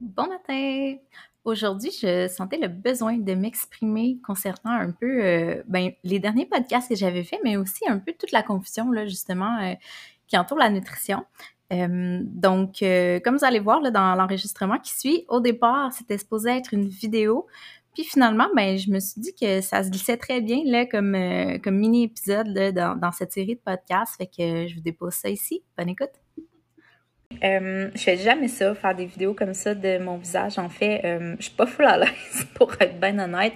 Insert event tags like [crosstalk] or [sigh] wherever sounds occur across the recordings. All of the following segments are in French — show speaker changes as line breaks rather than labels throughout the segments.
Bon matin! Aujourd'hui, je sentais le besoin de m'exprimer concernant un peu euh, ben, les derniers podcasts que j'avais faits, mais aussi un peu toute la confusion, là, justement, euh, qui entoure la nutrition. Euh, donc, comme vous allez voir là, dans l'enregistrement qui suit, au départ, c'était supposé être une vidéo. Puis finalement, ben, je me suis dit que ça se glissait très bien là, comme, mini-épisode dans, dans cette série de podcasts. Fait que je vous dépose ça ici. Bonne écoute! Euh, je fais jamais ça, faire des vidéos comme ça de mon visage. En fait, euh, je suis pas full à [laughs] l'aise pour être bien honnête.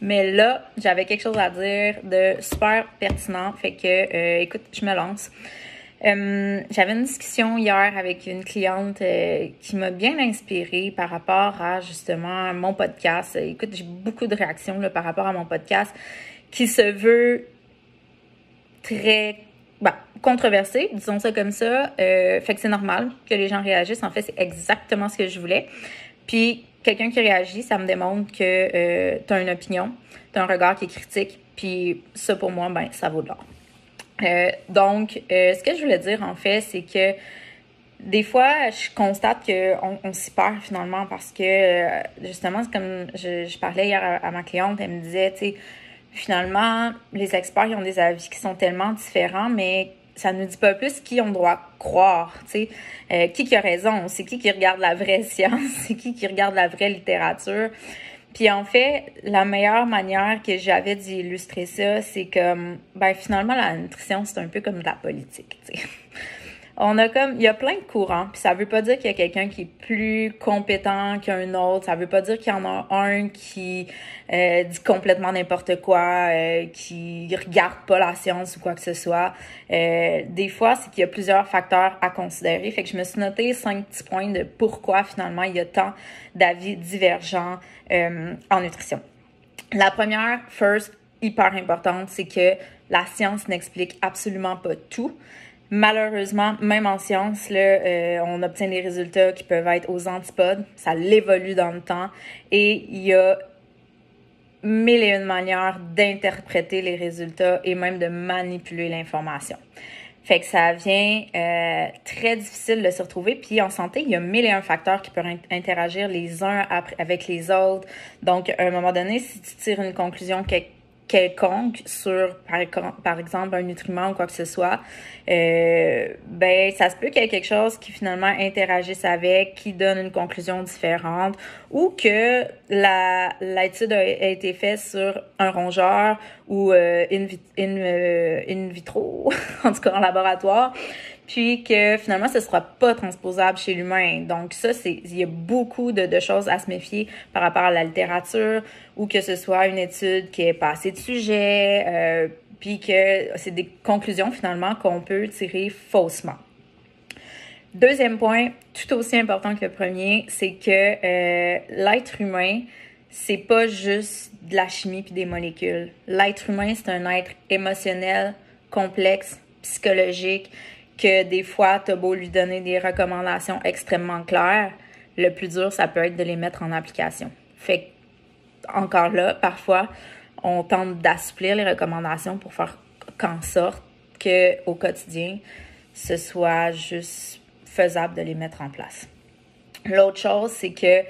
Mais là, j'avais quelque chose à dire de super pertinent. Fait que, euh, écoute, je me lance. J'avais une discussion hier avec une cliente qui m'a bien inspirée par rapport à justement mon podcast. Écoute, j'ai beaucoup de réactions là, par rapport à mon podcast qui se veut très bah, controversé, disons ça comme ça. Euh, fait que c'est normal que les gens réagissent. En fait, c'est exactement ce que je voulais. Puis, quelqu'un qui réagit, ça me démontre que euh, tu as une opinion, tu as un regard qui est critique. Puis, ça, pour moi, ben, ça vaut de l'or. Euh, donc, euh, ce que je voulais dire, en fait, c'est que des fois, je constate qu'on on s'y perd finalement parce que, justement, c'est comme je, je, parlais hier à, à ma cliente, elle me disait, tu sais, finalement, les experts ils ont des avis qui sont tellement différents, mais ça ne nous dit pas plus qui on doit croire, tu sais, euh, qui qui a raison, c'est qui qui regarde la vraie [laughs] science, c'est qui qui regarde la vraie littérature? Puis en fait, la meilleure manière que j'avais d'illustrer ça, c'est que ben finalement la nutrition, c'est un peu comme de la politique, tu sais on a comme il y a plein de courants puis ça veut pas dire qu'il y a quelqu'un qui est plus compétent qu'un autre. Ça veut pas dire qu'il y en a un qui euh, dit complètement n'importe quoi euh, qui regarde pas la science ou quoi que ce soit. Euh, des fois c'est qu'il y a plusieurs facteurs à considérer. Fait que je me suis noté cinq petits points de pourquoi finalement il y a tant d'avis divergents euh, en nutrition. La première first hyper importante c'est que la science n'explique absolument pas tout Malheureusement, même en science, euh, on obtient des résultats qui peuvent être aux antipodes. Ça l'évolue dans le temps. Et il y a mille et une manières d'interpréter les résultats et même de manipuler l'information. Fait que ça vient euh, très difficile de se retrouver. Puis en santé, il y a mille et un facteurs qui peuvent interagir les uns avec les autres. Donc, à un moment donné, si tu tires une conclusion quelque quelconque sur, par, exemple, un nutriment ou quoi que ce soit, euh, ben, ça se peut qu'il y ait quelque chose qui finalement interagisse avec, qui donne une conclusion différente, ou que la l'étude a, été faite sur un rongeur ou euh, in, euh, in vitro, [laughs] en tout cas en laboratoire, puis que finalement ce sera pas transposable chez l'humain. Donc ça c'est il y a beaucoup de, choses à se méfier par rapport à la littérature ou que ce soit une étude qui est pas assez de sujet euh, puis que c'est des conclusions finalement qu'on peut tirer faussement. Deuxième point, tout aussi important que le premier, c'est que euh, l'être humain c'est pas juste de la chimie puis des molécules. L'être humain, c'est un être émotionnel, complexe, psychologique, que des fois, tu as beau lui donner des recommandations extrêmement claires, le plus dur, ça peut être de les mettre en application. Fait encore là, parfois, on tente d'assouplir les recommandations pour faire qu'en sorte que au quotidien, ce soit juste faisable de les mettre en place. L'autre chose, c'est que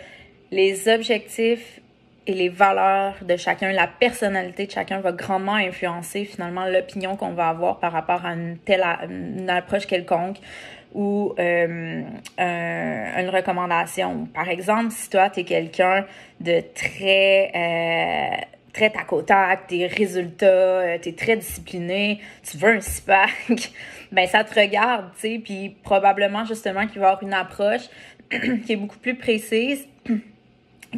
les objectifs et les valeurs de chacun, la personnalité de chacun va grandement influencer finalement l'opinion qu'on va avoir par rapport à une telle une approche quelconque ou euh, un, une recommandation. Par exemple, si toi, tu es quelqu'un de très... Euh, très tac au tac, tes résultats, euh, tu es très discipliné, tu veux un SPAC, [laughs] ben ça te regarde, tu sais, puis probablement justement qu'il va y avoir une approche [clears throat] qui est beaucoup plus précise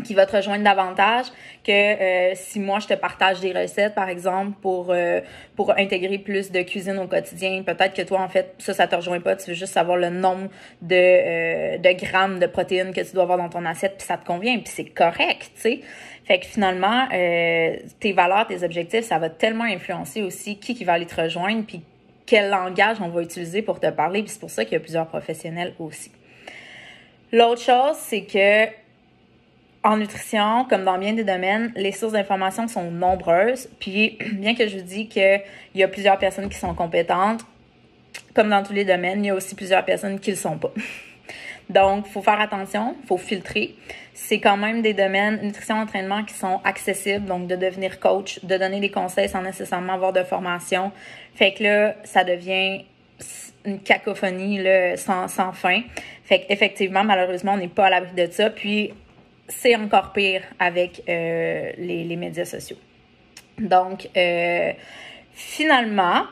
qui va te rejoindre davantage que euh, si moi je te partage des recettes par exemple pour euh, pour intégrer plus de cuisine au quotidien. Peut-être que toi en fait ça ça te rejoint pas. Tu veux juste savoir le nombre de euh, de grammes de protéines que tu dois avoir dans ton assiette puis ça te convient puis c'est correct tu sais. Fait que finalement euh, tes valeurs tes objectifs ça va tellement influencer aussi qui qui va aller te rejoindre puis quel langage on va utiliser pour te parler puis c'est pour ça qu'il y a plusieurs professionnels aussi. L'autre chose c'est que en nutrition, comme dans bien des domaines, les sources d'information sont nombreuses. Puis, [clears throat] bien que je vous dis qu'il y a plusieurs personnes qui sont compétentes, comme dans tous les domaines, il y a aussi plusieurs personnes qui ne le sont pas. [laughs] Donc, faut faire attention, faut filtrer. C'est quand même des domaines nutrition entraînement qui sont accessibles, donc de devenir coach, de donner des conseils sans nécessairement avoir de formation. Fait que là, ça devient une cacophonie là, sans, sans fin. Fait qu'effectivement, malheureusement, on n'est pas à l'abri de ça. Puis, c'est encore pire avec euh, les, médias sociaux. Donc, euh, finalement,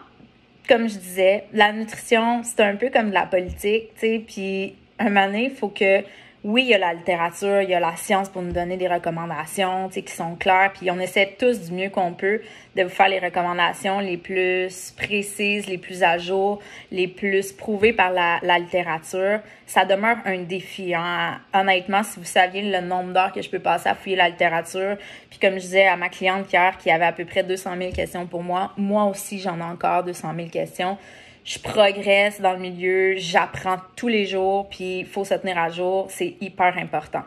comme je disais, la nutrition, c'est un peu comme de la politique, tu sais, puis un moment donné, il faut que oui, il y a la littérature, il y a la science pour nous donner des recommandations, tu sais, qui sont claires, puis on essaie tous du mieux qu'on peut de vous faire les recommandations les plus précises, les plus à jour, les plus prouvées par la, littérature. Ça demeure un défi, hein. Honnêtement, si vous saviez le nombre d'heures que je peux passer à fouiller la littérature, puis comme je disais à ma cliente hier qui avait à peu près 200 000 questions pour moi, moi aussi, j'en ai encore 200 000 questions je progresse dans le milieu, j'apprends tous les jours, puis il faut se tenir à jour, c'est hyper important.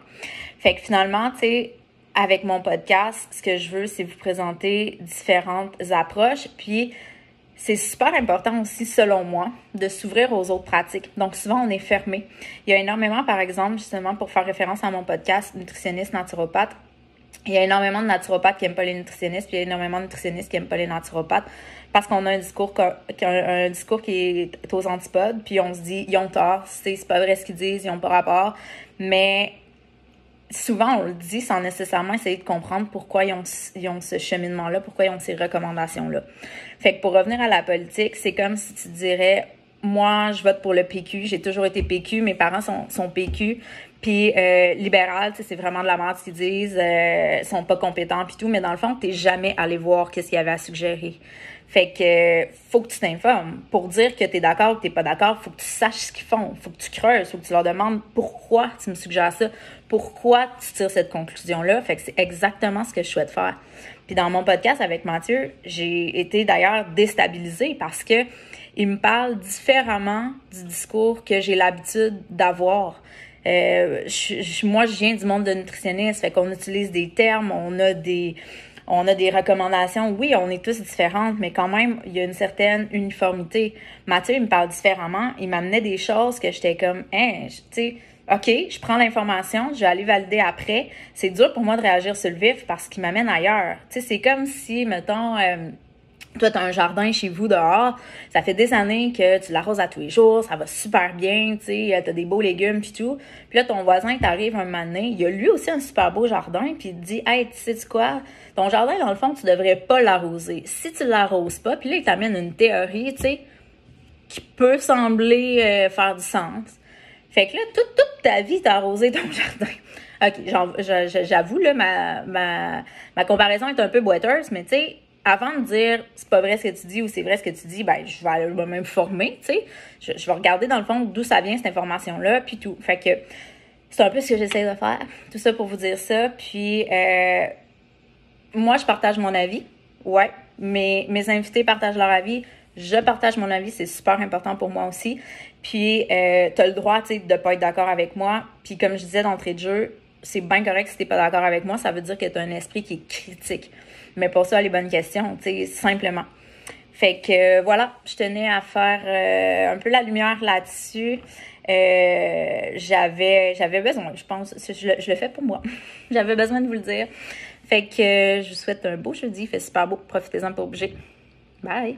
Fait que finalement, tu sais, avec mon podcast, ce que je veux, c'est vous présenter différentes approches, puis c'est super important aussi, selon moi, de s'ouvrir aux autres pratiques. Donc, souvent, on est fermé. Il y a énormément, par exemple, justement, pour faire référence à mon podcast Nutritionniste Naturopathe, il y a énormément de naturopathes qui n'aiment pas les nutritionnistes, puis il y a énormément de nutritionnistes qui n'aiment pas les naturopathes parce qu'on a un discours, un, discours qui est aux antipodes, puis on se dit, ils ont tort, c'est pas vrai ce qu'ils disent, ils ont pas rapport. Mais souvent, on le dit sans nécessairement essayer de comprendre pourquoi ils ont, ils ont ce cheminement-là, pourquoi ils ont ces recommandations-là. Fait que pour revenir à la politique, c'est comme si tu dirais, moi, je vote pour le PQ, j'ai toujours été PQ, mes parents sont, sont PQ, puis euh, libéral, c'est vraiment de la merde qu'ils disent, euh, sont pas compétents puis tout, mais dans le fond, t'es jamais allé voir qu'est-ce qu'il y avait à suggérer. Fait que faut que tu t'informes. Pour dire que tu es d'accord ou que tu pas d'accord, faut que tu saches ce qu'ils font. faut que tu creuses. faut que tu leur demandes pourquoi tu me suggères ça. Pourquoi tu tires cette conclusion-là. Fait que c'est exactement ce que je souhaite faire. Puis dans mon podcast avec Mathieu, j'ai été d'ailleurs déstabilisée parce que il me parle différemment du discours que j'ai l'habitude d'avoir. Euh, moi, je viens du monde de nutritionniste, fait qu'on utilise des termes, on a des on a des recommandations. Oui, on est tous différentes, mais quand même, il y a une certaine uniformité. Mathieu, il me parle différemment. Il m'amenait des choses que j'étais comme, hein, tu sais, OK, je prends l'information, je vais aller valider après. C'est dur pour moi de réagir sur le vif parce qu'il m'amène ailleurs. Tu sais, c'est comme si, mettons, euh, toi, tu as un jardin chez vous dehors, ça fait des années que tu l'arroses à tous les jours, ça va super bien, tu sais, t'as des beaux légumes puis tout. Puis là, ton voisin t'arrive un moment donné, il a lui aussi un super beau jardin, puis il te dit « Hey, tu sais quoi? Ton jardin, dans le fond, tu devrais pas l'arroser. Si tu l'arroses pas, puis là, il t'amène une théorie, tu sais, qui peut sembler euh, faire du sens. Fait que là, toute, toute ta vie, t'as arrosé ton [laughs] jardin. OK, j'avoue, là, ma, ma, ma comparaison est un peu boiteuse, mais tu sais, avant de dire c'est pas vrai ce que tu dis ou c'est vrai ce que tu dis, ben je vais aller me former, tu sais. Je, vais regarder dans le fond d'où ça vient cette information-là, puis tout. Fait que c'est un peu ce que j'essaie de faire. Tout ça pour vous dire ça. Puis euh, moi, je partage mon avis. Ouais. Mais mes invités partagent leur avis. Je partage mon avis, c'est super important pour moi aussi. Puis, euh, tu le droit, tu sais, de pas être d'accord avec moi. Puis, comme je disais d'entrée de jeu, c'est bien correct si t'es pas d'accord avec moi. Ça veut dire que tu as un esprit qui est critique mais pour ça les bonnes questions, tu sais, simplement. Fait que voilà, je tenais à faire euh, un peu la lumière là-dessus. Euh, j'avais j'avais besoin, je pense, je, le fais pour moi. [laughs] j'avais besoin de vous le dire. Fait que je vous souhaite un beau jeudi, fait super beau, profitez-en pas obligé. Bye.